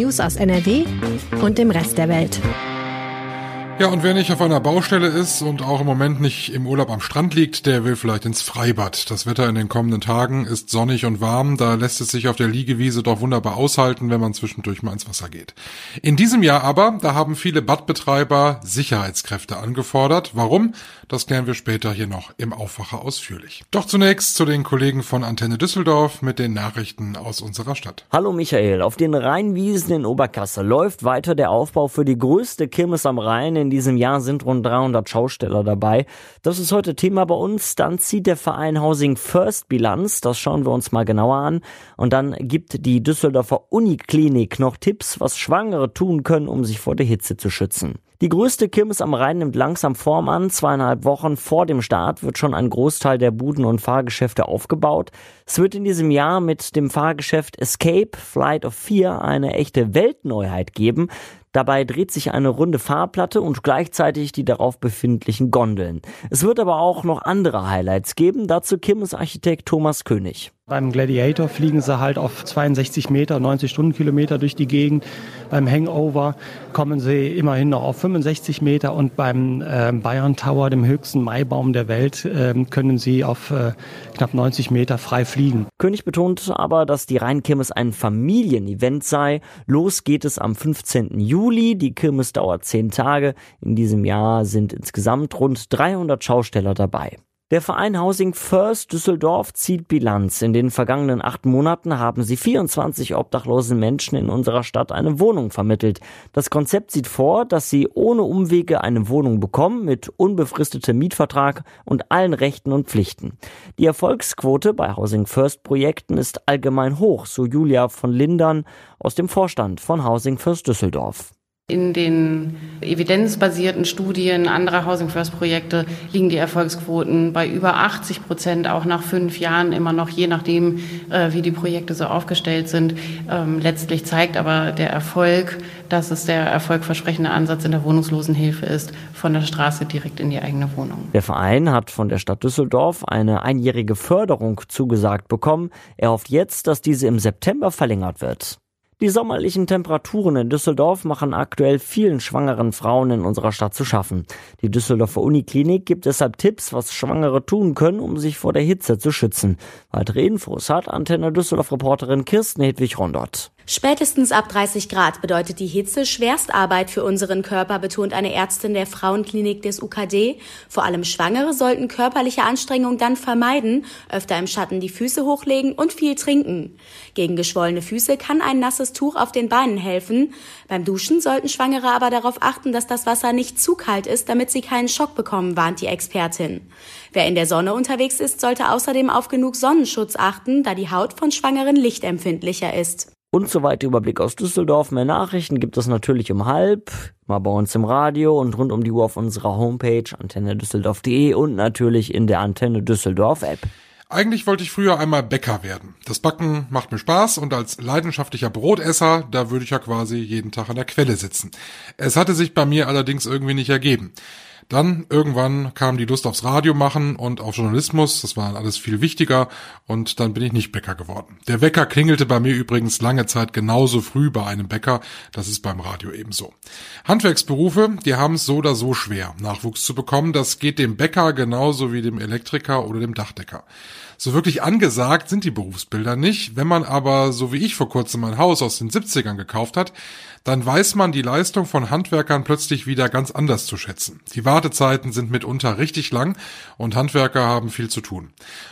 News aus NRW und dem Rest der Welt. Ja, und wer nicht auf einer Baustelle ist und auch im Moment nicht im Urlaub am Strand liegt, der will vielleicht ins Freibad. Das Wetter in den kommenden Tagen ist sonnig und warm, da lässt es sich auf der Liegewiese doch wunderbar aushalten, wenn man zwischendurch mal ins Wasser geht. In diesem Jahr aber, da haben viele Badbetreiber Sicherheitskräfte angefordert. Warum? Das klären wir später hier noch im Aufwacher ausführlich. Doch zunächst zu den Kollegen von Antenne Düsseldorf mit den Nachrichten aus unserer Stadt. Hallo Michael, auf den Rheinwiesen in Oberkassel läuft weiter der Aufbau für die größte Kirmes am Rhein in in diesem Jahr sind rund 300 Schausteller dabei. Das ist heute Thema bei uns. Dann zieht der Verein Housing First Bilanz. Das schauen wir uns mal genauer an. Und dann gibt die Düsseldorfer Uniklinik noch Tipps, was Schwangere tun können, um sich vor der Hitze zu schützen. Die größte Kirmes am Rhein nimmt langsam Form an. Zweieinhalb Wochen vor dem Start wird schon ein Großteil der Buden und Fahrgeschäfte aufgebaut. Es wird in diesem Jahr mit dem Fahrgeschäft Escape Flight of Fear eine echte Weltneuheit geben. Dabei dreht sich eine runde Fahrplatte und gleichzeitig die darauf befindlichen Gondeln. Es wird aber auch noch andere Highlights geben, dazu Kimmes Architekt Thomas König. Beim Gladiator fliegen sie halt auf 62 Meter, 90 Stundenkilometer durch die Gegend. Beim Hangover kommen sie immerhin noch auf 65 Meter und beim äh, Bayern Tower, dem höchsten Maibaum der Welt, äh, können sie auf äh, knapp 90 Meter frei fliegen. König betont aber, dass die Rheinkirmes ein Familienevent sei. Los geht es am 15. Juli. Die Kirmes dauert zehn Tage. In diesem Jahr sind insgesamt rund 300 Schausteller dabei. Der Verein Housing First Düsseldorf zieht Bilanz. In den vergangenen acht Monaten haben sie 24 obdachlosen Menschen in unserer Stadt eine Wohnung vermittelt. Das Konzept sieht vor, dass sie ohne Umwege eine Wohnung bekommen mit unbefristetem Mietvertrag und allen Rechten und Pflichten. Die Erfolgsquote bei Housing First Projekten ist allgemein hoch, so Julia von Lindern aus dem Vorstand von Housing First Düsseldorf. In den evidenzbasierten Studien anderer Housing First Projekte liegen die Erfolgsquoten bei über 80 Prozent, auch nach fünf Jahren immer noch, je nachdem, äh, wie die Projekte so aufgestellt sind. Ähm, letztlich zeigt aber der Erfolg, dass es der erfolgversprechende Ansatz in der Wohnungslosenhilfe ist, von der Straße direkt in die eigene Wohnung. Der Verein hat von der Stadt Düsseldorf eine einjährige Förderung zugesagt bekommen. Er hofft jetzt, dass diese im September verlängert wird. Die sommerlichen Temperaturen in Düsseldorf machen aktuell vielen schwangeren Frauen in unserer Stadt zu schaffen. Die Düsseldorfer Uniklinik gibt deshalb Tipps, was Schwangere tun können, um sich vor der Hitze zu schützen. Weitere Infos hat Antenne Düsseldorf Reporterin Kirsten Hedwig Rondott. Spätestens ab 30 Grad bedeutet die Hitze Schwerstarbeit für unseren Körper, betont eine Ärztin der Frauenklinik des UKD. Vor allem Schwangere sollten körperliche Anstrengung dann vermeiden, öfter im Schatten die Füße hochlegen und viel trinken. Gegen geschwollene Füße kann ein nasses Tuch auf den Beinen helfen. Beim Duschen sollten Schwangere aber darauf achten, dass das Wasser nicht zu kalt ist, damit sie keinen Schock bekommen, warnt die Expertin. Wer in der Sonne unterwegs ist, sollte außerdem auf genug Sonnenschutz achten, da die Haut von Schwangeren lichtempfindlicher ist. Und so weiter Überblick aus Düsseldorf. Mehr Nachrichten gibt es natürlich um halb, mal bei uns im Radio und rund um die Uhr auf unserer Homepage antennedüsseldorf.de und natürlich in der Antenne Düsseldorf App. Eigentlich wollte ich früher einmal Bäcker werden. Das Backen macht mir Spaß und als leidenschaftlicher Brotesser, da würde ich ja quasi jeden Tag an der Quelle sitzen. Es hatte sich bei mir allerdings irgendwie nicht ergeben. Dann irgendwann kam die Lust aufs Radio machen und auf Journalismus. Das war alles viel wichtiger und dann bin ich nicht Bäcker geworden. Der Wecker klingelte bei mir übrigens lange Zeit genauso früh bei einem Bäcker. Das ist beim Radio ebenso. Handwerksberufe, die haben es so oder so schwer, Nachwuchs zu bekommen. Das geht dem Bäcker genauso wie dem Elektriker oder dem Dachdecker. So wirklich angesagt sind die Berufsbilder nicht. Wenn man aber, so wie ich vor kurzem ein Haus aus den 70ern gekauft hat, dann weiß man die Leistung von Handwerkern plötzlich wieder ganz anders zu schätzen. Die Wartezeiten sind mitunter richtig lang und Handwerker haben viel zu tun.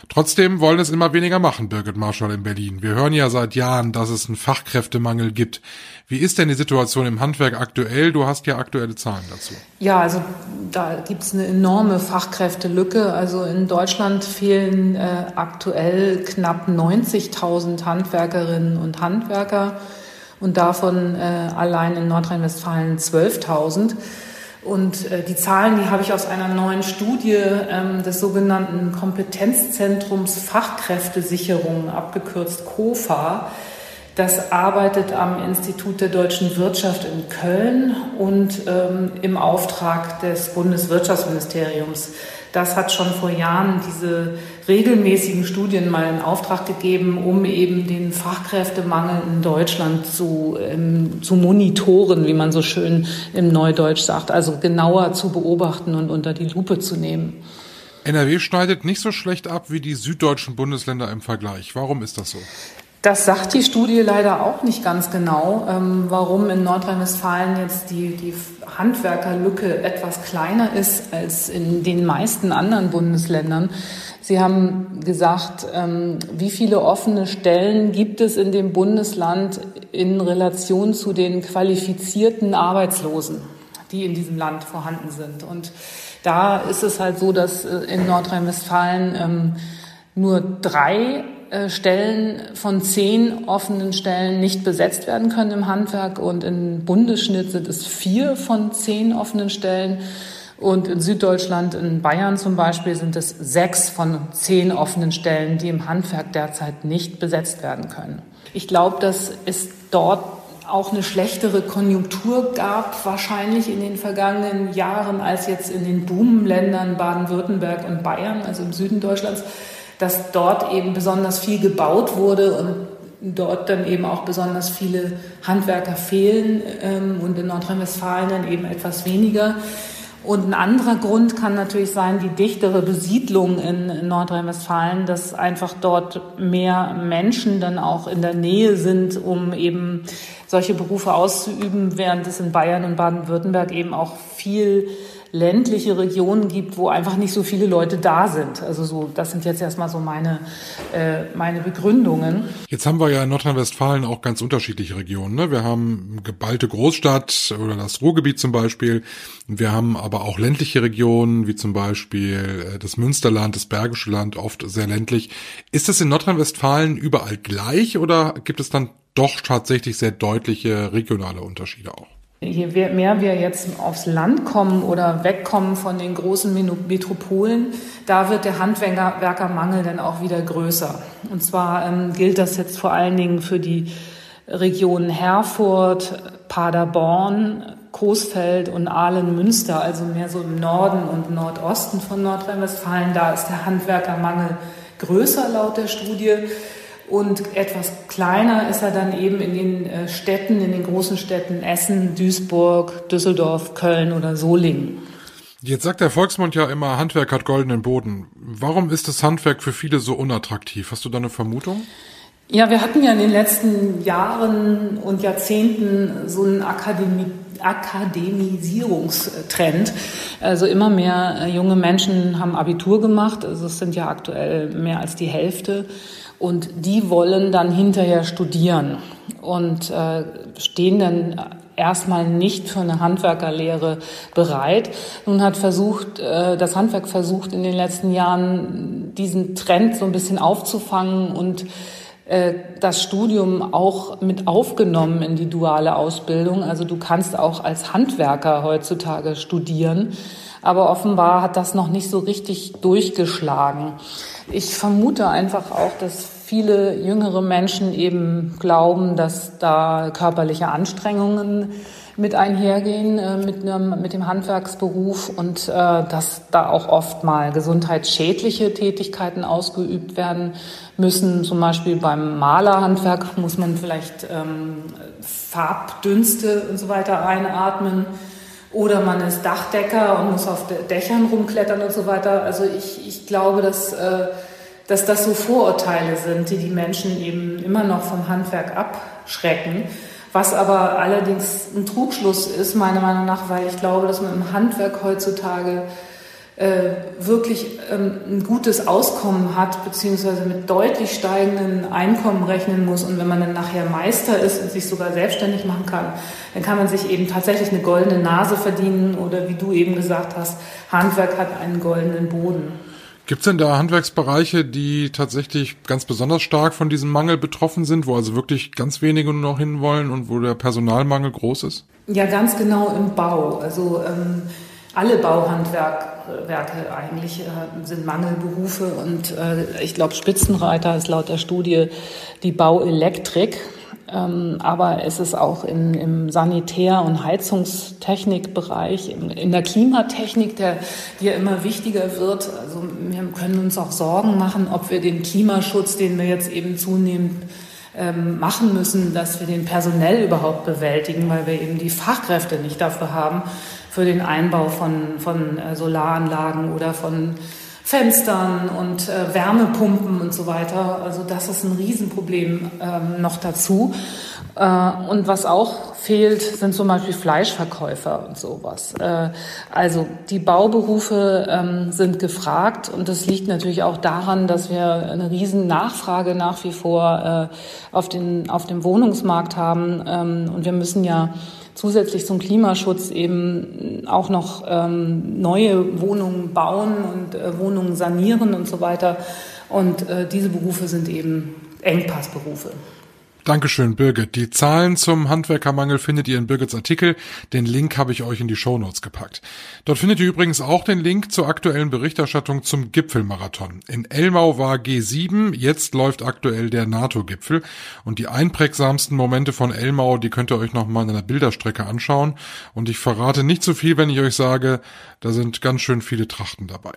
Trotzdem wollen es immer weniger machen, Birgit Marschall in Berlin. Wir hören ja seit Jahren, dass es einen Fachkräftemangel gibt. Wie ist denn die Situation im Handwerk aktuell? Du hast ja aktuelle Zahlen dazu. Ja, also da gibt es eine enorme Fachkräftelücke. Also in Deutschland fehlen äh, aktuell knapp 90.000 Handwerkerinnen und Handwerker und davon äh, allein in Nordrhein-Westfalen 12.000. Und äh, die Zahlen, die habe ich aus einer neuen Studie ähm, des sogenannten Kompetenzzentrums Fachkräftesicherung, abgekürzt COFA. Das arbeitet am Institut der deutschen Wirtschaft in Köln und ähm, im Auftrag des Bundeswirtschaftsministeriums. Das hat schon vor Jahren diese regelmäßigen Studien mal in Auftrag gegeben, um eben den Fachkräftemangel in Deutschland zu, ähm, zu monitoren, wie man so schön im Neudeutsch sagt, also genauer zu beobachten und unter die Lupe zu nehmen. NRW schneidet nicht so schlecht ab wie die süddeutschen Bundesländer im Vergleich. Warum ist das so? Das sagt die Studie leider auch nicht ganz genau, ähm, warum in Nordrhein-Westfalen jetzt die, die Handwerkerlücke etwas kleiner ist als in den meisten anderen Bundesländern. Sie haben gesagt, ähm, wie viele offene Stellen gibt es in dem Bundesland in Relation zu den qualifizierten Arbeitslosen, die in diesem Land vorhanden sind. Und da ist es halt so, dass äh, in Nordrhein-Westfalen ähm, nur drei Stellen von zehn offenen Stellen nicht besetzt werden können im Handwerk und im Bundesschnitt sind es vier von zehn offenen Stellen. Und in Süddeutschland, in Bayern zum Beispiel, sind es sechs von zehn offenen Stellen, die im Handwerk derzeit nicht besetzt werden können. Ich glaube, dass es dort auch eine schlechtere Konjunktur gab, wahrscheinlich in den vergangenen Jahren, als jetzt in den Boomländern Baden-Württemberg und Bayern, also im Süden Deutschlands dass dort eben besonders viel gebaut wurde und dort dann eben auch besonders viele Handwerker fehlen ähm, und in Nordrhein-Westfalen dann eben etwas weniger. Und ein anderer Grund kann natürlich sein, die dichtere Besiedlung in Nordrhein-Westfalen, dass einfach dort mehr Menschen dann auch in der Nähe sind, um eben solche Berufe auszuüben, während es in Bayern und Baden-Württemberg eben auch viel ländliche Regionen gibt, wo einfach nicht so viele Leute da sind. Also so, das sind jetzt erstmal so meine, äh, meine Begründungen. Jetzt haben wir ja in Nordrhein-Westfalen auch ganz unterschiedliche Regionen. Ne? Wir haben geballte Großstadt oder das Ruhrgebiet zum Beispiel. Wir haben aber auch ländliche Regionen, wie zum Beispiel äh, das Münsterland, das Bergische Land, oft sehr ländlich. Ist es in Nordrhein-Westfalen überall gleich oder gibt es dann doch tatsächlich sehr deutliche regionale Unterschiede auch? Je mehr wir jetzt aufs Land kommen oder wegkommen von den großen Metropolen, da wird der Handwerkermangel dann auch wieder größer. Und zwar ähm, gilt das jetzt vor allen Dingen für die Regionen Herford, Paderborn, Coesfeld und Aalen-Münster, also mehr so im Norden und Nordosten von Nordrhein-Westfalen. Da ist der Handwerkermangel größer laut der Studie. Und etwas kleiner ist er dann eben in den äh, Städten, in den großen Städten Essen, Duisburg, Düsseldorf, Köln oder Solingen. Jetzt sagt der Volksmund ja immer, Handwerk hat goldenen Boden. Warum ist das Handwerk für viele so unattraktiv? Hast du da eine Vermutung? Ja, wir hatten ja in den letzten Jahren und Jahrzehnten so einen Akademie Akademisierungstrend. Also immer mehr äh, junge Menschen haben Abitur gemacht. Also es sind ja aktuell mehr als die Hälfte. Und die wollen dann hinterher studieren und äh, stehen dann erstmal nicht für eine Handwerkerlehre bereit. Nun hat versucht, äh, das Handwerk versucht in den letzten Jahren diesen Trend so ein bisschen aufzufangen und das Studium auch mit aufgenommen in die duale Ausbildung. Also du kannst auch als Handwerker heutzutage studieren. Aber offenbar hat das noch nicht so richtig durchgeschlagen. Ich vermute einfach auch, dass viele jüngere Menschen eben glauben, dass da körperliche Anstrengungen mit einhergehen äh, mit, einem, mit dem Handwerksberuf und äh, dass da auch oft mal gesundheitsschädliche Tätigkeiten ausgeübt werden müssen. Zum Beispiel beim Malerhandwerk muss man vielleicht ähm, Farbdünste und so weiter einatmen. Oder man ist Dachdecker und muss auf Dächern rumklettern und so weiter. Also ich, ich glaube, dass, äh, dass das so Vorurteile sind, die die Menschen eben immer noch vom Handwerk abschrecken. Was aber allerdings ein Trugschluss ist, meiner Meinung nach, weil ich glaube, dass man im Handwerk heutzutage äh, wirklich ähm, ein gutes Auskommen hat, beziehungsweise mit deutlich steigenden Einkommen rechnen muss. Und wenn man dann nachher Meister ist und sich sogar selbstständig machen kann, dann kann man sich eben tatsächlich eine goldene Nase verdienen oder wie du eben gesagt hast, Handwerk hat einen goldenen Boden. Gibt es denn da Handwerksbereiche, die tatsächlich ganz besonders stark von diesem Mangel betroffen sind, wo also wirklich ganz wenige nur noch hinwollen und wo der Personalmangel groß ist? Ja, ganz genau im Bau. Also ähm, alle Bauhandwerke eigentlich äh, sind Mangelberufe und äh, ich glaube, Spitzenreiter ist laut der Studie die Bauelektrik. Ähm, aber es ist auch in, im Sanitär- und Heizungstechnikbereich, in, in der Klimatechnik, der, die ja immer wichtiger wird. Also wir können uns auch Sorgen machen, ob wir den Klimaschutz, den wir jetzt eben zunehmend ähm, machen müssen, dass wir den personell überhaupt bewältigen, weil wir eben die Fachkräfte nicht dafür haben, für den Einbau von, von äh, Solaranlagen oder von Fenstern und äh, Wärmepumpen und so weiter. Also das ist ein Riesenproblem ähm, noch dazu. Äh, und was auch fehlt, sind zum Beispiel Fleischverkäufer und sowas. Äh, also die Bauberufe ähm, sind gefragt und das liegt natürlich auch daran, dass wir eine riesen Nachfrage nach wie vor äh, auf, den, auf dem Wohnungsmarkt haben. Ähm, und wir müssen ja zusätzlich zum Klimaschutz eben auch noch ähm, neue Wohnungen bauen und äh, Wohnungen sanieren und so weiter. Und äh, diese Berufe sind eben Engpassberufe. Dankeschön, Birgit. Die Zahlen zum Handwerkermangel findet ihr in Birgits Artikel. Den Link habe ich euch in die Shownotes gepackt. Dort findet ihr übrigens auch den Link zur aktuellen Berichterstattung zum Gipfelmarathon. In Elmau war G7, jetzt läuft aktuell der NATO-Gipfel. Und die einprägsamsten Momente von Elmau, die könnt ihr euch nochmal in einer Bilderstrecke anschauen. Und ich verrate nicht zu so viel, wenn ich euch sage, da sind ganz schön viele Trachten dabei.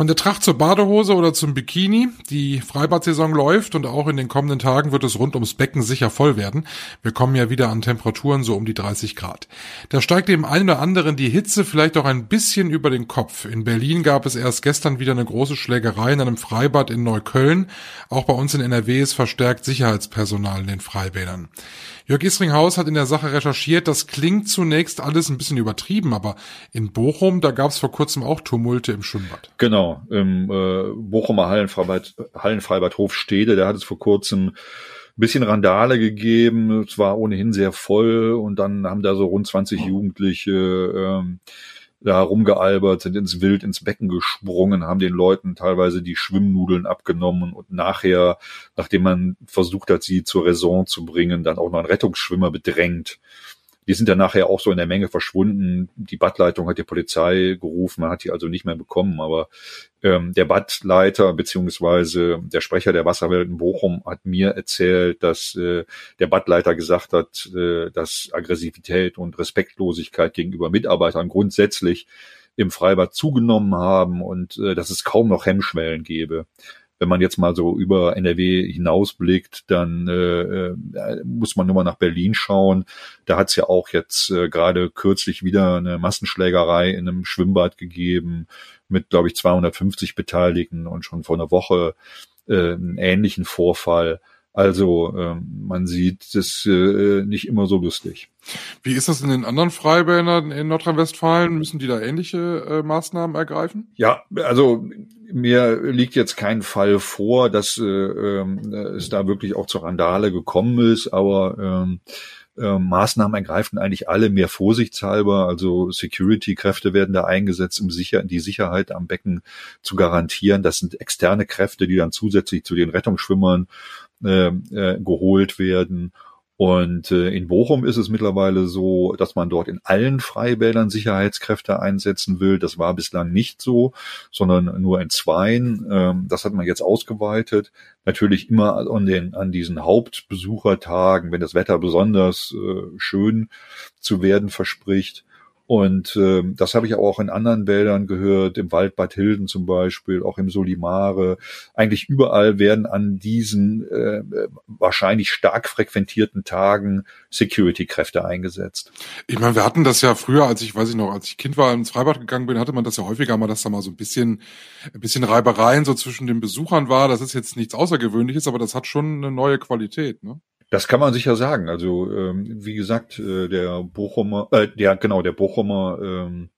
Von der Tracht zur Badehose oder zum Bikini. Die Freibadsaison läuft und auch in den kommenden Tagen wird es rund ums Becken sicher voll werden. Wir kommen ja wieder an Temperaturen so um die 30 Grad. Da steigt dem einen oder anderen die Hitze vielleicht auch ein bisschen über den Kopf. In Berlin gab es erst gestern wieder eine große Schlägerei in einem Freibad in Neukölln. Auch bei uns in NRW ist verstärkt Sicherheitspersonal in den Freibädern. Jörg Isringhaus hat in der Sache recherchiert, das klingt zunächst alles ein bisschen übertrieben, aber in Bochum, da gab es vor kurzem auch Tumulte im Schwimmbad. Genau, im äh, Bochumer Hallenfreibad, Hallenfreibad Hofstede, da hat es vor kurzem ein bisschen Randale gegeben, es war ohnehin sehr voll und dann haben da so rund 20 Jugendliche ähm, da rumgealbert, sind ins Wild, ins Becken gesprungen, haben den Leuten teilweise die Schwimmnudeln abgenommen und nachher, nachdem man versucht hat, sie zur Raison zu bringen, dann auch noch einen Rettungsschwimmer bedrängt. Die sind dann nachher auch so in der Menge verschwunden. Die Badleitung hat die Polizei gerufen, man hat die also nicht mehr bekommen. Aber ähm, der Badleiter beziehungsweise der Sprecher der Wasserwelt in Bochum hat mir erzählt, dass äh, der Badleiter gesagt hat, äh, dass Aggressivität und Respektlosigkeit gegenüber Mitarbeitern grundsätzlich im Freibad zugenommen haben und äh, dass es kaum noch Hemmschwellen gäbe wenn man jetzt mal so über NRW hinausblickt, dann äh, äh, muss man nur mal nach Berlin schauen. Da hat es ja auch jetzt äh, gerade kürzlich wieder eine Massenschlägerei in einem Schwimmbad gegeben mit, glaube ich, 250 Beteiligten und schon vor einer Woche äh, einen ähnlichen Vorfall. Also ähm, man sieht das äh, nicht immer so lustig. Wie ist das in den anderen Freibädern in Nordrhein-Westfalen? Müssen die da ähnliche äh, Maßnahmen ergreifen? Ja, also mir liegt jetzt kein Fall vor, dass äh, äh, es da wirklich auch zur Randale gekommen ist, aber ähm, äh, Maßnahmen ergreifen eigentlich alle mehr vorsichtshalber. Also Security-Kräfte werden da eingesetzt, um sicher, die Sicherheit am Becken zu garantieren. Das sind externe Kräfte, die dann zusätzlich zu den Rettungsschwimmern äh, äh, geholt werden. Und äh, in Bochum ist es mittlerweile so, dass man dort in allen Freibädern Sicherheitskräfte einsetzen will. Das war bislang nicht so, sondern nur in zweien. Ähm, das hat man jetzt ausgeweitet. Natürlich immer an, den, an diesen Hauptbesuchertagen, wenn das Wetter besonders äh, schön zu werden verspricht. Und äh, das habe ich auch in anderen Wäldern gehört, im Wald Bad Hilden zum Beispiel, auch im Solimare. Eigentlich überall werden an diesen äh, wahrscheinlich stark frequentierten Tagen Security-Kräfte eingesetzt. Ich meine, wir hatten das ja früher, als ich, weiß ich noch, als ich Kind war, ins Freibad gegangen bin, hatte man das ja häufiger mal, dass da mal so ein bisschen, ein bisschen Reibereien so zwischen den Besuchern war. Das ist jetzt nichts Außergewöhnliches, aber das hat schon eine neue Qualität, ne? Das kann man sicher sagen. Also ähm, wie gesagt, äh, der Bochumer, äh, der genau der Bochumer ähm,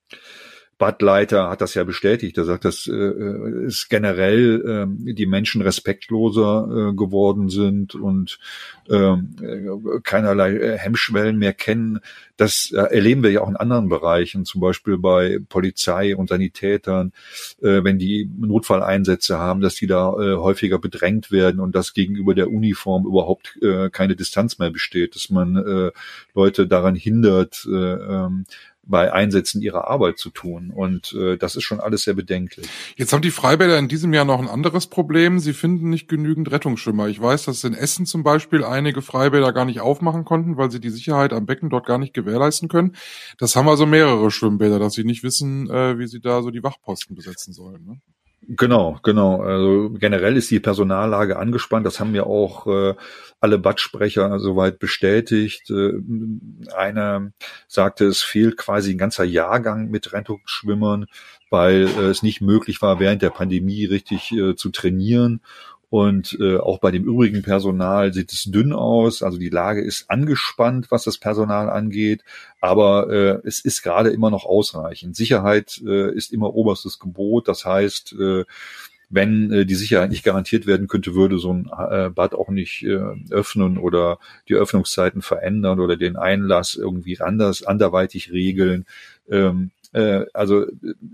Badleiter hat das ja bestätigt. Er sagt, dass äh, es generell äh, die Menschen respektloser äh, geworden sind und ähm, äh, keinerlei äh, Hemmschwellen mehr kennen. Das äh, erleben wir ja auch in anderen Bereichen, zum Beispiel bei Polizei und Sanitätern, äh, wenn die Notfalleinsätze haben, dass die da äh, häufiger bedrängt werden und dass gegenüber der Uniform überhaupt äh, keine Distanz mehr besteht, dass man äh, Leute daran hindert, äh, ähm, bei Einsätzen ihrer Arbeit zu tun. Und äh, das ist schon alles sehr bedenklich. Jetzt haben die Freibäder in diesem Jahr noch ein anderes Problem. Sie finden nicht genügend Rettungsschwimmer. Ich weiß, dass in Essen zum Beispiel einige Freibäder gar nicht aufmachen konnten, weil sie die Sicherheit am Becken dort gar nicht gewährleisten können. Das haben also mehrere Schwimmbäder, dass sie nicht wissen, äh, wie sie da so die Wachposten besetzen sollen. Ne? Genau, genau. Also generell ist die Personallage angespannt. Das haben ja auch äh, alle Badsprecher soweit bestätigt. Äh, einer sagte, es fehlt quasi ein ganzer Jahrgang mit Rettungsschwimmern, weil äh, es nicht möglich war, während der Pandemie richtig äh, zu trainieren. Und äh, auch bei dem übrigen Personal sieht es dünn aus. Also die Lage ist angespannt, was das Personal angeht. Aber äh, es ist gerade immer noch ausreichend. Sicherheit äh, ist immer oberstes Gebot. Das heißt, äh, wenn äh, die Sicherheit nicht garantiert werden könnte, würde so ein äh, Bad auch nicht äh, öffnen oder die Öffnungszeiten verändern oder den Einlass irgendwie anders, anderweitig regeln. Ähm, äh, also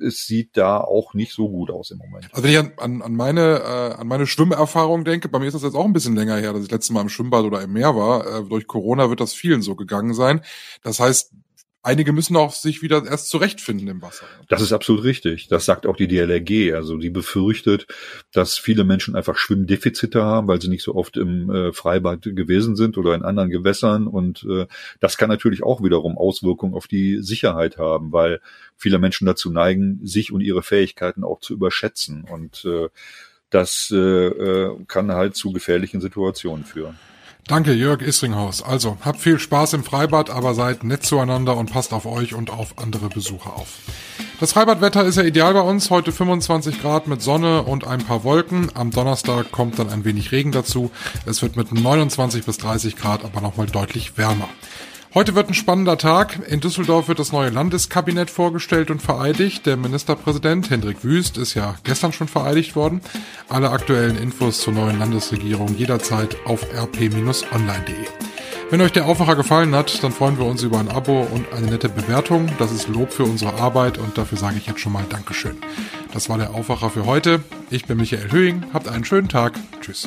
es sieht da auch nicht so gut aus im Moment. Also wenn ich an, an, an meine äh, an meine Schwimmerfahrung denke, bei mir ist das jetzt auch ein bisschen länger her, dass ich letztes Mal im Schwimmbad oder im Meer war. Äh, durch Corona wird das vielen so gegangen sein. Das heißt, einige müssen auch sich wieder erst zurechtfinden im Wasser. Das ist absolut richtig. Das sagt auch die DLRG. Also die befürchtet, dass viele Menschen einfach Schwimmdefizite haben, weil sie nicht so oft im äh, Freibad gewesen sind oder in anderen Gewässern. Und äh, das kann natürlich auch wiederum Auswirkungen auf die Sicherheit haben, weil viele Menschen dazu neigen, sich und ihre Fähigkeiten auch zu überschätzen. Und äh, das äh, äh kann halt zu gefährlichen Situationen führen. Danke, Jörg Isringhaus. Also, habt viel Spaß im Freibad, aber seid nett zueinander und passt auf euch und auf andere Besucher auf. Das Freibadwetter ist ja ideal bei uns. Heute 25 Grad mit Sonne und ein paar Wolken. Am Donnerstag kommt dann ein wenig Regen dazu. Es wird mit 29 bis 30 Grad aber nochmal deutlich wärmer. Heute wird ein spannender Tag. In Düsseldorf wird das neue Landeskabinett vorgestellt und vereidigt. Der Ministerpräsident Hendrik Wüst ist ja gestern schon vereidigt worden. Alle aktuellen Infos zur neuen Landesregierung jederzeit auf rp-online.de. Wenn euch der Aufwacher gefallen hat, dann freuen wir uns über ein Abo und eine nette Bewertung. Das ist Lob für unsere Arbeit und dafür sage ich jetzt schon mal Dankeschön. Das war der Aufwacher für heute. Ich bin Michael Höhing. Habt einen schönen Tag. Tschüss.